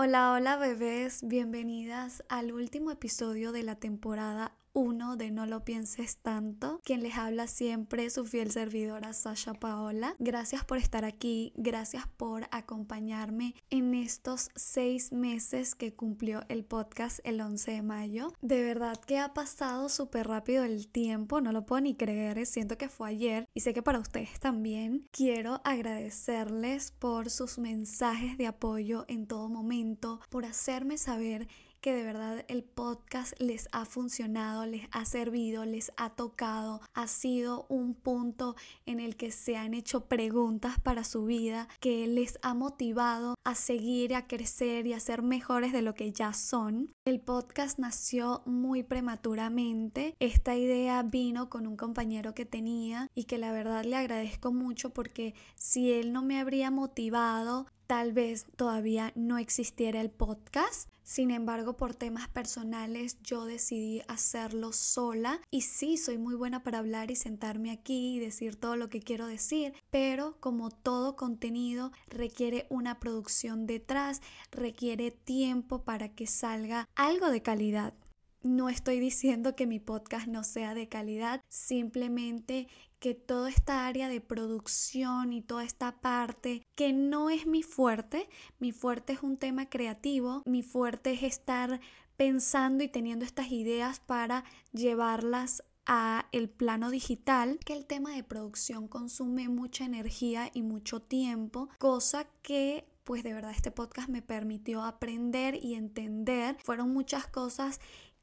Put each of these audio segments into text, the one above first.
Hola, hola bebés, bienvenidas al último episodio de la temporada uno de No lo pienses tanto, quien les habla siempre su fiel servidora Sasha Paola. Gracias por estar aquí, gracias por acompañarme en estos seis meses que cumplió el podcast el 11 de mayo. De verdad que ha pasado súper rápido el tiempo, no lo puedo ni creer, siento que fue ayer y sé que para ustedes también. Quiero agradecerles por sus mensajes de apoyo en todo momento, por hacerme saber que de verdad el podcast les ha funcionado, les ha servido, les ha tocado, ha sido un punto en el que se han hecho preguntas para su vida, que les ha motivado a seguir, a crecer y a ser mejores de lo que ya son. El podcast nació muy prematuramente. Esta idea vino con un compañero que tenía y que la verdad le agradezco mucho porque si él no me habría motivado, tal vez todavía no existiera el podcast. Sin embargo, por temas personales yo decidí hacerlo sola y sí, soy muy buena para hablar y sentarme aquí y decir todo lo que quiero decir, pero como todo contenido requiere una producción detrás, requiere tiempo para que salga algo de calidad. No estoy diciendo que mi podcast no sea de calidad, simplemente que toda esta área de producción y toda esta parte que no es mi fuerte, mi fuerte es un tema creativo, mi fuerte es estar pensando y teniendo estas ideas para llevarlas a el plano digital, que el tema de producción consume mucha energía y mucho tiempo, cosa que pues de verdad este podcast me permitió aprender y entender. Fueron muchas cosas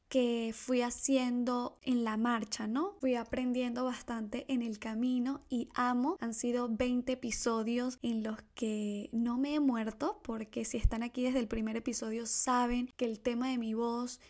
que fui haciendo en la marcha, ¿no? Fui aprendiendo bastante en el camino y amo. Han sido 20 episodios en los que no me he muerto porque si están aquí desde el primer episodio saben que el tema de mi voz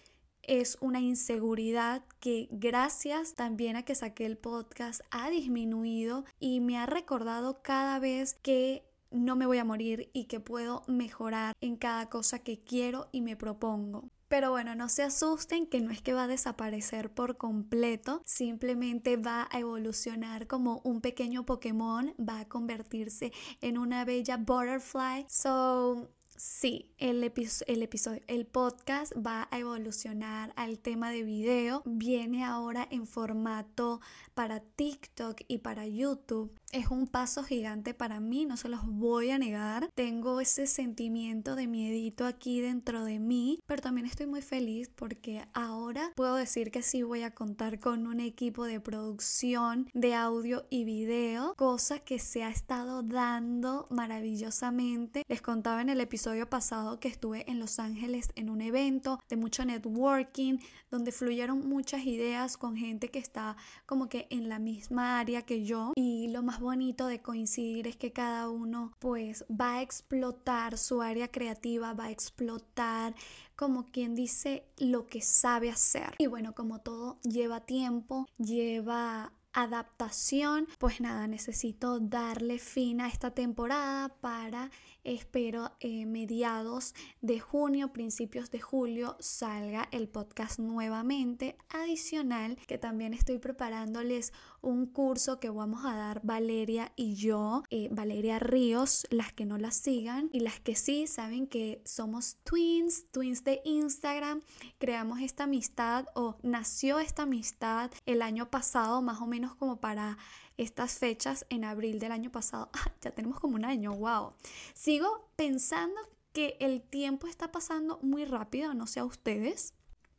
es una inseguridad que gracias también a que saqué el podcast ha disminuido y me ha recordado cada vez que no me voy a morir y que puedo mejorar en cada cosa que quiero y me propongo. Pero bueno, no se asusten que no es que va a desaparecer por completo, simplemente va a evolucionar como un pequeño Pokémon, va a convertirse en una bella butterfly. So, Sí, el, episodio, el podcast va a evolucionar al tema de video. Viene ahora en formato para TikTok y para YouTube es un paso gigante para mí, no se los voy a negar. Tengo ese sentimiento de miedito aquí dentro de mí, pero también estoy muy feliz porque ahora puedo decir que sí voy a contar con un equipo de producción de audio y video, cosa que se ha estado dando maravillosamente. Les contaba en el episodio pasado que estuve en Los Ángeles en un evento de mucho networking, donde fluyeron muchas ideas con gente que está como que en la misma área que yo y lo más bonito de coincidir es que cada uno pues va a explotar su área creativa, va a explotar como quien dice lo que sabe hacer. Y bueno, como todo lleva tiempo, lleva adaptación, pues nada, necesito darle fin a esta temporada para espero eh, mediados de junio, principios de julio salga el podcast nuevamente. Adicional que también estoy preparándoles un curso que vamos a dar Valeria y yo, eh, Valeria Ríos, las que no la sigan y las que sí saben que somos twins, twins de Instagram, creamos esta amistad o nació esta amistad el año pasado más o menos como para estas fechas en abril del año pasado. Ah, ya tenemos como un año, wow. Sigo pensando que el tiempo está pasando muy rápido, no sé a ustedes,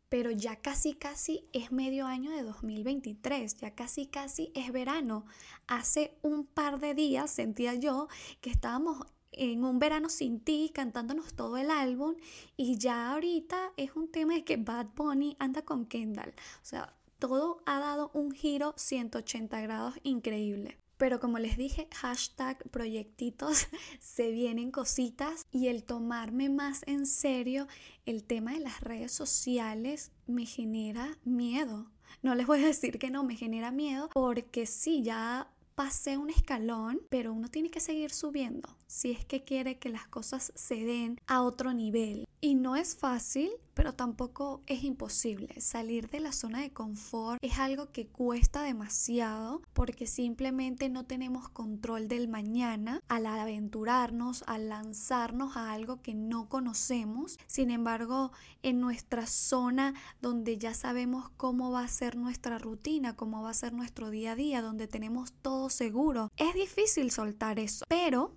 pero ya casi casi es medio año de 2023, ya casi casi es verano. Hace un par de días sentía yo que estábamos en un verano sin ti cantándonos todo el álbum y ya ahorita es un tema de que Bad Bunny anda con Kendall. O sea, todo ha dado un giro 180 grados increíble. Pero como les dije, hashtag proyectitos, se vienen cositas y el tomarme más en serio el tema de las redes sociales me genera miedo. No les voy a decir que no, me genera miedo porque sí, ya pasé un escalón, pero uno tiene que seguir subiendo si es que quiere que las cosas se den a otro nivel. Y no es fácil, pero tampoco es imposible. Salir de la zona de confort es algo que cuesta demasiado porque simplemente no tenemos control del mañana al aventurarnos, al lanzarnos a algo que no conocemos. Sin embargo, en nuestra zona donde ya sabemos cómo va a ser nuestra rutina, cómo va a ser nuestro día a día, donde tenemos todo seguro, es difícil soltar eso. Pero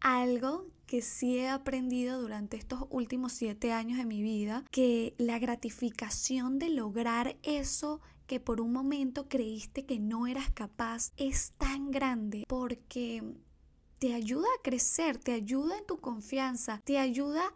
algo que sí he aprendido durante estos últimos siete años de mi vida, que la gratificación de lograr eso que por un momento creíste que no eras capaz es tan grande porque te ayuda a crecer, te ayuda en tu confianza, te ayuda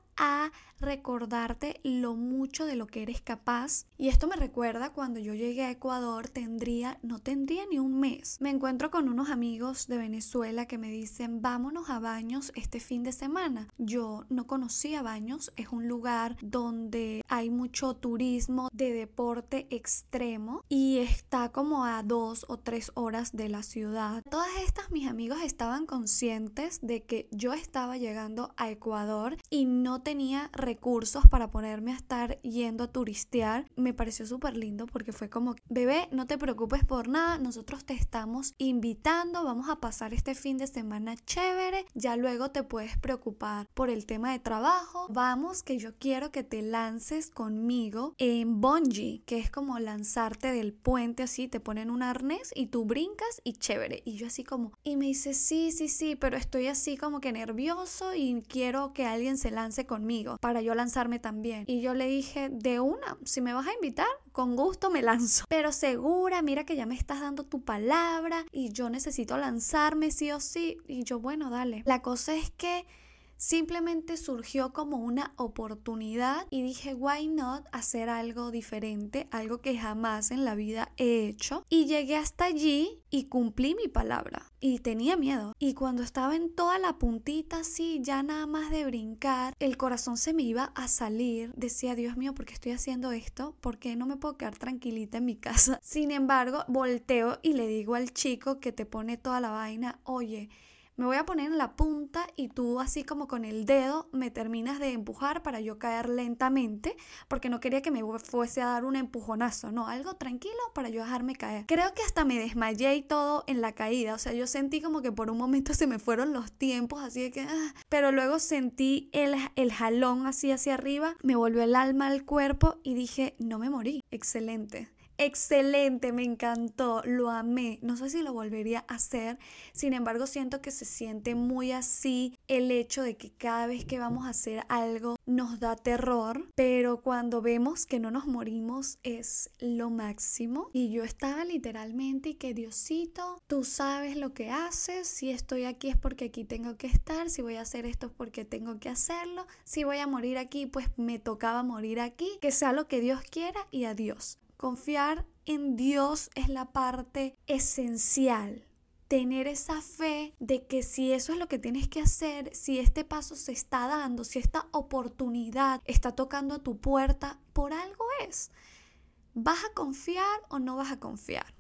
recordarte lo mucho de lo que eres capaz. Y esto me recuerda cuando yo llegué a Ecuador, tendría, no tendría ni un mes. Me encuentro con unos amigos de Venezuela que me dicen, vámonos a Baños este fin de semana. Yo no conocía Baños, es un lugar donde hay mucho turismo de deporte extremo y está como a dos o tres horas de la ciudad. Todas estas mis amigos estaban conscientes de que yo estaba llegando a Ecuador y no tenía recursos para ponerme a estar yendo a turistear, me pareció súper lindo porque fue como, bebé, no te preocupes por nada, nosotros te estamos invitando, vamos a pasar este fin de semana chévere, ya luego te puedes preocupar por el tema de trabajo, vamos que yo quiero que te lances conmigo en bungee, que es como lanzarte del puente así, te ponen un arnés y tú brincas y chévere, y yo así como, y me dice, sí, sí, sí, pero estoy así como que nervioso y quiero que alguien se lance conmigo para yo lanzarme también. Y yo le dije, de una, si me vas a invitar, con gusto me lanzo. Pero segura, mira que ya me estás dando tu palabra y yo necesito lanzarme sí o sí. Y yo, bueno, dale. La cosa es que simplemente surgió como una oportunidad y dije, why not hacer algo diferente, algo que jamás en la vida he hecho. Y llegué hasta allí y cumplí mi palabra. Y tenía miedo. Y cuando estaba en toda la puntita así, ya nada más de brincar, el corazón se me iba a salir. Decía, Dios mío, ¿por qué estoy haciendo esto? ¿Por qué no me puedo quedar tranquilita en mi casa? Sin embargo, volteo y le digo al chico que te pone toda la vaina, oye, me voy a poner en la punta y tú así como con el dedo me terminas de empujar para yo caer lentamente, porque no quería que me fuese a dar un empujonazo, no, algo tranquilo para yo dejarme caer. Creo que hasta me desmayé y todo en la caída, o sea, yo sentí como que por un momento se me fueron los tiempos, así de que, ah, pero luego sentí el, el jalón así hacia arriba, me volvió el alma al cuerpo y dije, no me morí, excelente excelente, me encantó, lo amé. No sé si lo volvería a hacer, sin embargo siento que se siente muy así el hecho de que cada vez que vamos a hacer algo nos da terror, pero cuando vemos que no nos morimos es lo máximo. Y yo estaba literalmente y que Diosito, tú sabes lo que haces, si estoy aquí es porque aquí tengo que estar, si voy a hacer esto es porque tengo que hacerlo, si voy a morir aquí pues me tocaba morir aquí, que sea lo que Dios quiera y adiós. Confiar en Dios es la parte esencial. Tener esa fe de que si eso es lo que tienes que hacer, si este paso se está dando, si esta oportunidad está tocando a tu puerta, por algo es. ¿Vas a confiar o no vas a confiar?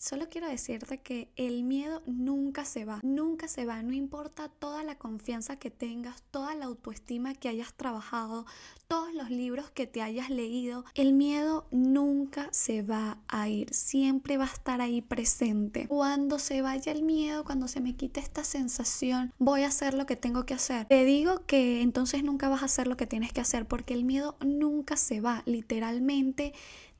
Solo quiero decirte que el miedo nunca se va, nunca se va, no importa toda la confianza que tengas, toda la autoestima que hayas trabajado, todos los libros que te hayas leído, el miedo nunca se va a ir, siempre va a estar ahí presente. Cuando se vaya el miedo, cuando se me quite esta sensación, voy a hacer lo que tengo que hacer. Te digo que entonces nunca vas a hacer lo que tienes que hacer porque el miedo nunca se va, literalmente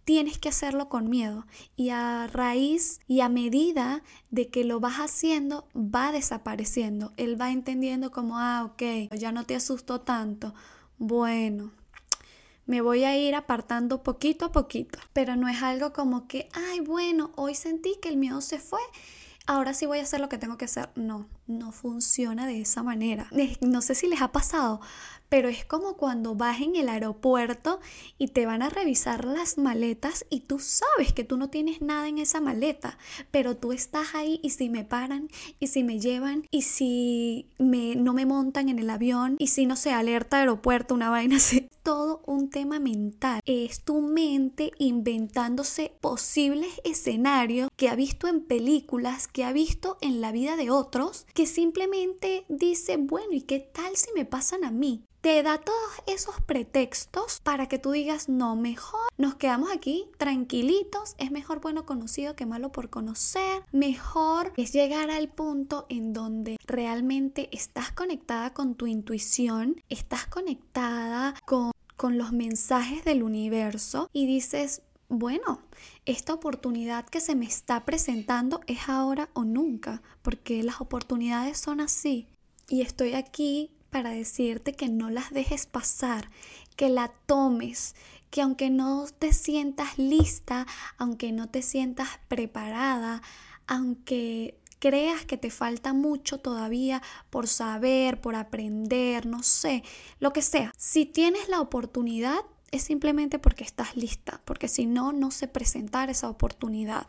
tienes que hacerlo con miedo y a raíz y a medida de que lo vas haciendo va desapareciendo. Él va entendiendo como, ah, ok, ya no te asustó tanto. Bueno, me voy a ir apartando poquito a poquito, pero no es algo como que, ay, bueno, hoy sentí que el miedo se fue, ahora sí voy a hacer lo que tengo que hacer. No, no funciona de esa manera. No sé si les ha pasado, pero es como cuando vas en el aeropuerto y te van a revisar las maletas y tú sabes que tú no tienes nada en esa maleta, pero tú estás ahí y si me paran y si me llevan y si me, no me montan en el avión y si no se alerta aeropuerto, una vaina así. Todo un tema mental. Es tu mente inventándose posibles escenarios que ha visto en películas, que ha visto en la vida de otros, que simplemente dice, bueno, ¿y qué tal si me pasan a mí? Te da todos esos pretextos para que tú digas, no, mejor nos quedamos aquí tranquilitos, es mejor bueno conocido que malo por conocer, mejor es llegar al punto en donde realmente estás conectada con tu intuición, estás conectada con, con los mensajes del universo y dices, bueno, esta oportunidad que se me está presentando es ahora o nunca, porque las oportunidades son así. Y estoy aquí para decirte que no las dejes pasar, que la tomes, que aunque no te sientas lista, aunque no te sientas preparada, aunque creas que te falta mucho todavía por saber, por aprender, no sé, lo que sea. Si tienes la oportunidad, es simplemente porque estás lista, porque si no, no se presentar esa oportunidad.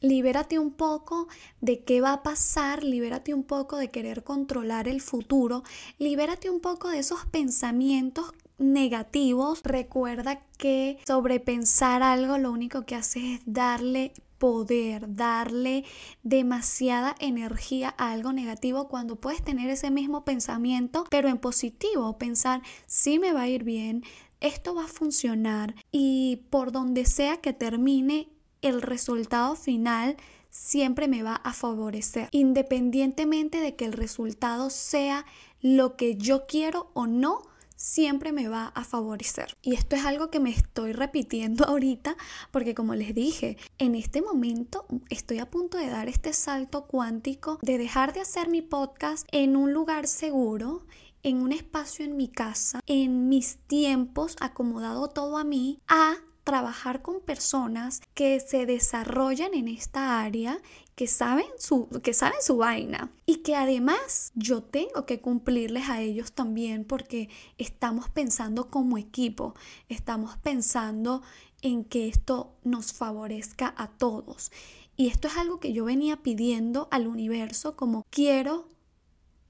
Libérate un poco de qué va a pasar, libérate un poco de querer controlar el futuro, libérate un poco de esos pensamientos negativos. Recuerda que sobrepensar algo lo único que hace es darle poder, darle demasiada energía a algo negativo cuando puedes tener ese mismo pensamiento, pero en positivo, pensar, sí me va a ir bien, esto va a funcionar y por donde sea que termine, el resultado final siempre me va a favorecer, independientemente de que el resultado sea lo que yo quiero o no, siempre me va a favorecer. Y esto es algo que me estoy repitiendo ahorita porque como les dije, en este momento estoy a punto de dar este salto cuántico de dejar de hacer mi podcast en un lugar seguro en un espacio en mi casa, en mis tiempos, acomodado todo a mí, a trabajar con personas que se desarrollan en esta área, que saben su, que saben su vaina y que además yo tengo que cumplirles a ellos también porque estamos pensando como equipo, estamos pensando en que esto nos favorezca a todos. Y esto es algo que yo venía pidiendo al universo como quiero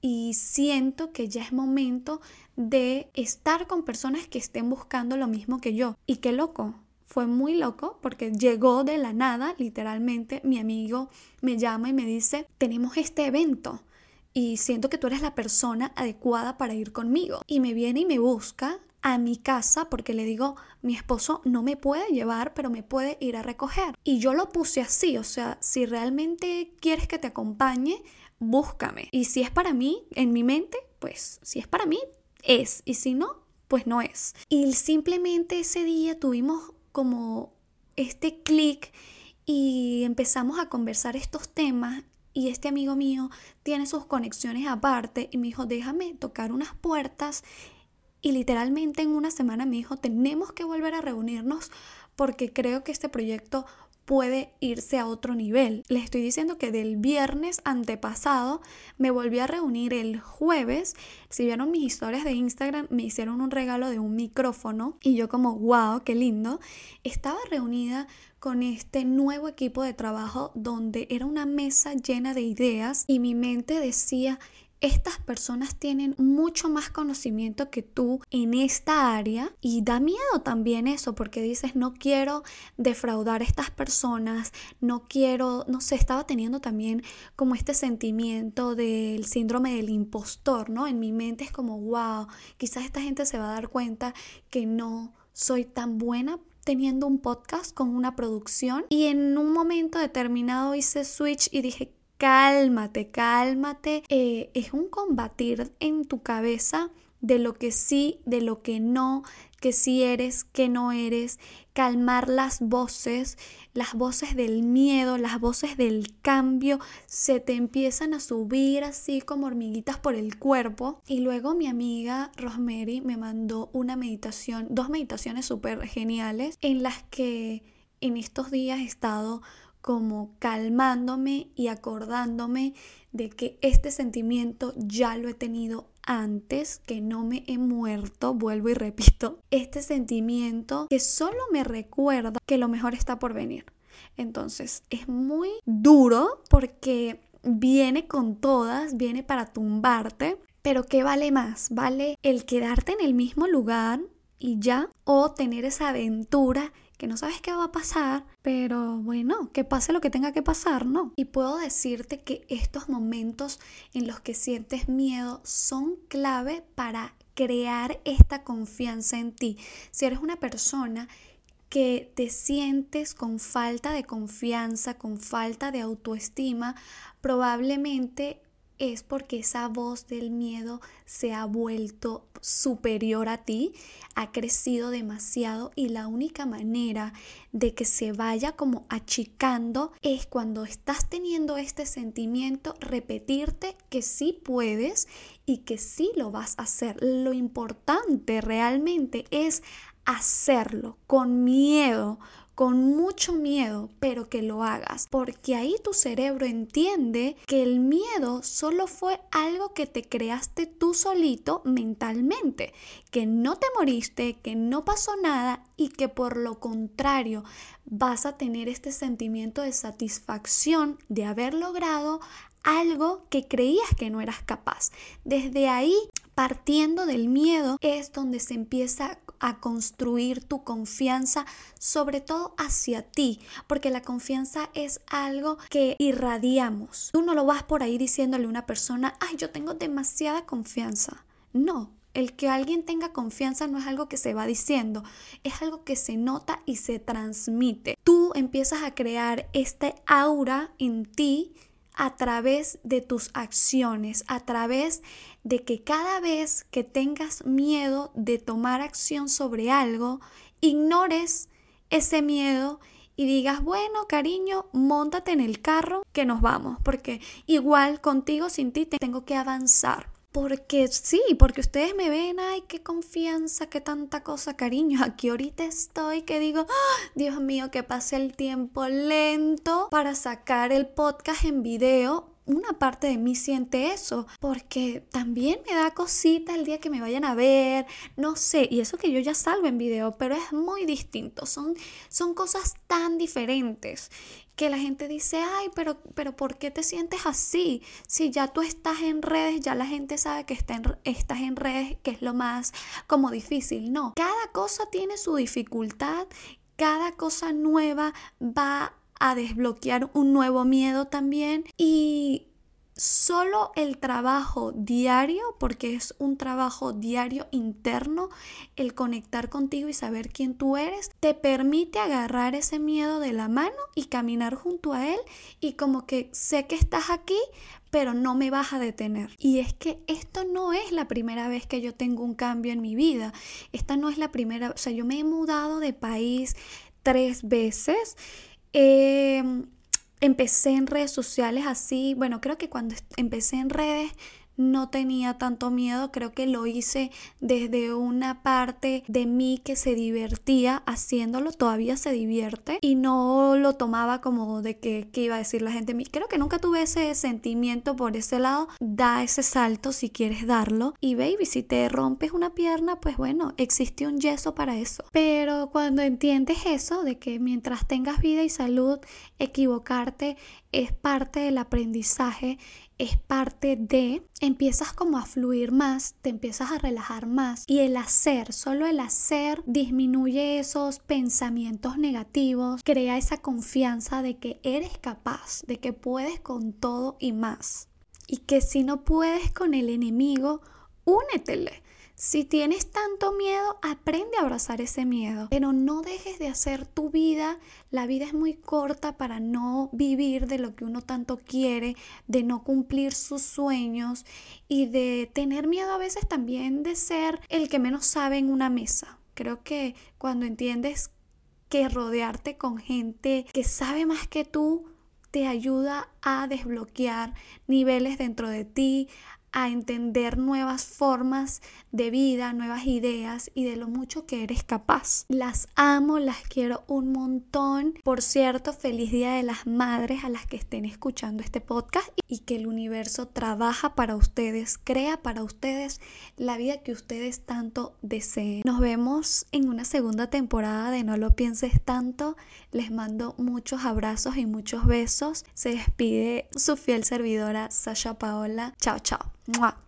y siento que ya es momento de estar con personas que estén buscando lo mismo que yo. Y qué loco, fue muy loco porque llegó de la nada, literalmente, mi amigo me llama y me dice, tenemos este evento y siento que tú eres la persona adecuada para ir conmigo. Y me viene y me busca a mi casa porque le digo, mi esposo no me puede llevar, pero me puede ir a recoger. Y yo lo puse así, o sea, si realmente quieres que te acompañe, búscame. Y si es para mí, en mi mente, pues si es para mí, es. Y si no, pues no es. Y simplemente ese día tuvimos como este clic y empezamos a conversar estos temas y este amigo mío tiene sus conexiones aparte y me dijo, déjame tocar unas puertas y literalmente en una semana me dijo, tenemos que volver a reunirnos porque creo que este proyecto puede irse a otro nivel. Les estoy diciendo que del viernes antepasado me volví a reunir el jueves. Si vieron mis historias de Instagram, me hicieron un regalo de un micrófono y yo como, wow, qué lindo. Estaba reunida con este nuevo equipo de trabajo donde era una mesa llena de ideas y mi mente decía, estas personas tienen mucho más conocimiento que tú en esta área y da miedo también eso porque dices no quiero defraudar a estas personas, no quiero, no sé, estaba teniendo también como este sentimiento del síndrome del impostor, ¿no? En mi mente es como, wow, quizás esta gente se va a dar cuenta que no soy tan buena teniendo un podcast con una producción y en un momento determinado hice switch y dije cálmate, cálmate. Eh, es un combatir en tu cabeza de lo que sí, de lo que no, que sí eres, que no eres, calmar las voces, las voces del miedo, las voces del cambio, se te empiezan a subir así como hormiguitas por el cuerpo. Y luego mi amiga Rosemary me mandó una meditación, dos meditaciones súper geniales en las que en estos días he estado como calmándome y acordándome de que este sentimiento ya lo he tenido antes, que no me he muerto, vuelvo y repito, este sentimiento que solo me recuerda que lo mejor está por venir. Entonces es muy duro porque viene con todas, viene para tumbarte, pero ¿qué vale más? ¿Vale el quedarte en el mismo lugar y ya? ¿O tener esa aventura que no sabes qué va a pasar, pero bueno, que pase lo que tenga que pasar, ¿no? Y puedo decirte que estos momentos en los que sientes miedo son clave para crear esta confianza en ti. Si eres una persona que te sientes con falta de confianza, con falta de autoestima, probablemente es porque esa voz del miedo se ha vuelto superior a ti, ha crecido demasiado y la única manera de que se vaya como achicando es cuando estás teniendo este sentimiento, repetirte que sí puedes y que sí lo vas a hacer. Lo importante realmente es hacerlo con miedo, con mucho miedo, pero que lo hagas, porque ahí tu cerebro entiende que el miedo solo fue algo que te creaste tú solito mentalmente, que no te moriste, que no pasó nada y que por lo contrario vas a tener este sentimiento de satisfacción de haber logrado algo que creías que no eras capaz. Desde ahí, partiendo del miedo, es donde se empieza a construir tu confianza, sobre todo hacia ti, porque la confianza es algo que irradiamos. Tú no lo vas por ahí diciéndole a una persona, ay, yo tengo demasiada confianza. No, el que alguien tenga confianza no es algo que se va diciendo, es algo que se nota y se transmite. Tú empiezas a crear este aura en ti a través de tus acciones, a través de que cada vez que tengas miedo de tomar acción sobre algo, ignores ese miedo y digas, bueno, cariño, montate en el carro que nos vamos, porque igual contigo, sin ti, tengo que avanzar. Porque sí, porque ustedes me ven, ay, qué confianza, qué tanta cosa, cariño. Aquí ahorita estoy que digo, ¡Ah! Dios mío, que pase el tiempo lento para sacar el podcast en video una parte de mí siente eso, porque también me da cosita el día que me vayan a ver, no sé, y eso que yo ya salgo en video, pero es muy distinto, son, son cosas tan diferentes que la gente dice, ay, pero, pero ¿por qué te sientes así? Si ya tú estás en redes, ya la gente sabe que está estás en redes, que es lo más como difícil. No, cada cosa tiene su dificultad, cada cosa nueva va a desbloquear un nuevo miedo también y solo el trabajo diario, porque es un trabajo diario interno, el conectar contigo y saber quién tú eres, te permite agarrar ese miedo de la mano y caminar junto a él y como que sé que estás aquí, pero no me vas a detener. Y es que esto no es la primera vez que yo tengo un cambio en mi vida. Esta no es la primera, o sea, yo me he mudado de país tres veces Em, empecé en redes sociales así, bueno, creo que cuando empecé en redes no tenía tanto miedo, creo que lo hice desde una parte de mí que se divertía haciéndolo, todavía se divierte y no lo tomaba como de que, iba a decir la gente. Creo que nunca tuve ese sentimiento por ese lado, da ese salto si quieres darlo y baby, si te rompes una pierna, pues bueno, existe un yeso para eso. Pero cuando entiendes eso, de que mientras tengas vida y salud, equivocarte es parte del aprendizaje es parte de, empiezas como a fluir más, te empiezas a relajar más y el hacer, solo el hacer disminuye esos pensamientos negativos, crea esa confianza de que eres capaz, de que puedes con todo y más. Y que si no puedes con el enemigo, únetele. Si tienes tanto miedo, aprende a abrazar ese miedo, pero no dejes de hacer tu vida. La vida es muy corta para no vivir de lo que uno tanto quiere, de no cumplir sus sueños y de tener miedo a veces también de ser el que menos sabe en una mesa. Creo que cuando entiendes que rodearte con gente que sabe más que tú te ayuda a desbloquear niveles dentro de ti, a entender nuevas formas de vida, nuevas ideas y de lo mucho que eres capaz. Las amo, las quiero un montón. Por cierto, feliz Día de las Madres a las que estén escuchando este podcast y que el universo trabaja para ustedes, crea para ustedes la vida que ustedes tanto deseen. Nos vemos en una segunda temporada de No lo pienses tanto. Les mando muchos abrazos y muchos besos. Se despide su fiel servidora Sasha Paola. Chao, chao. Mwah.